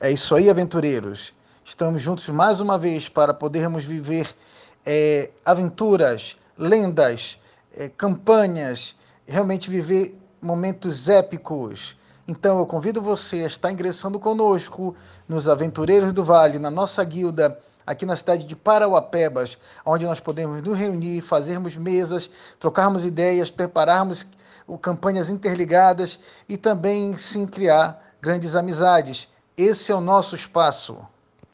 É isso aí, aventureiros. Estamos juntos mais uma vez para podermos viver é, aventuras, lendas, é, campanhas, realmente viver momentos épicos. Então eu convido você a estar ingressando conosco nos Aventureiros do Vale, na nossa guilda aqui na cidade de Parauapebas, onde nós podemos nos reunir, fazermos mesas, trocarmos ideias, prepararmos campanhas interligadas e também sim criar grandes amizades. Esse é o nosso espaço.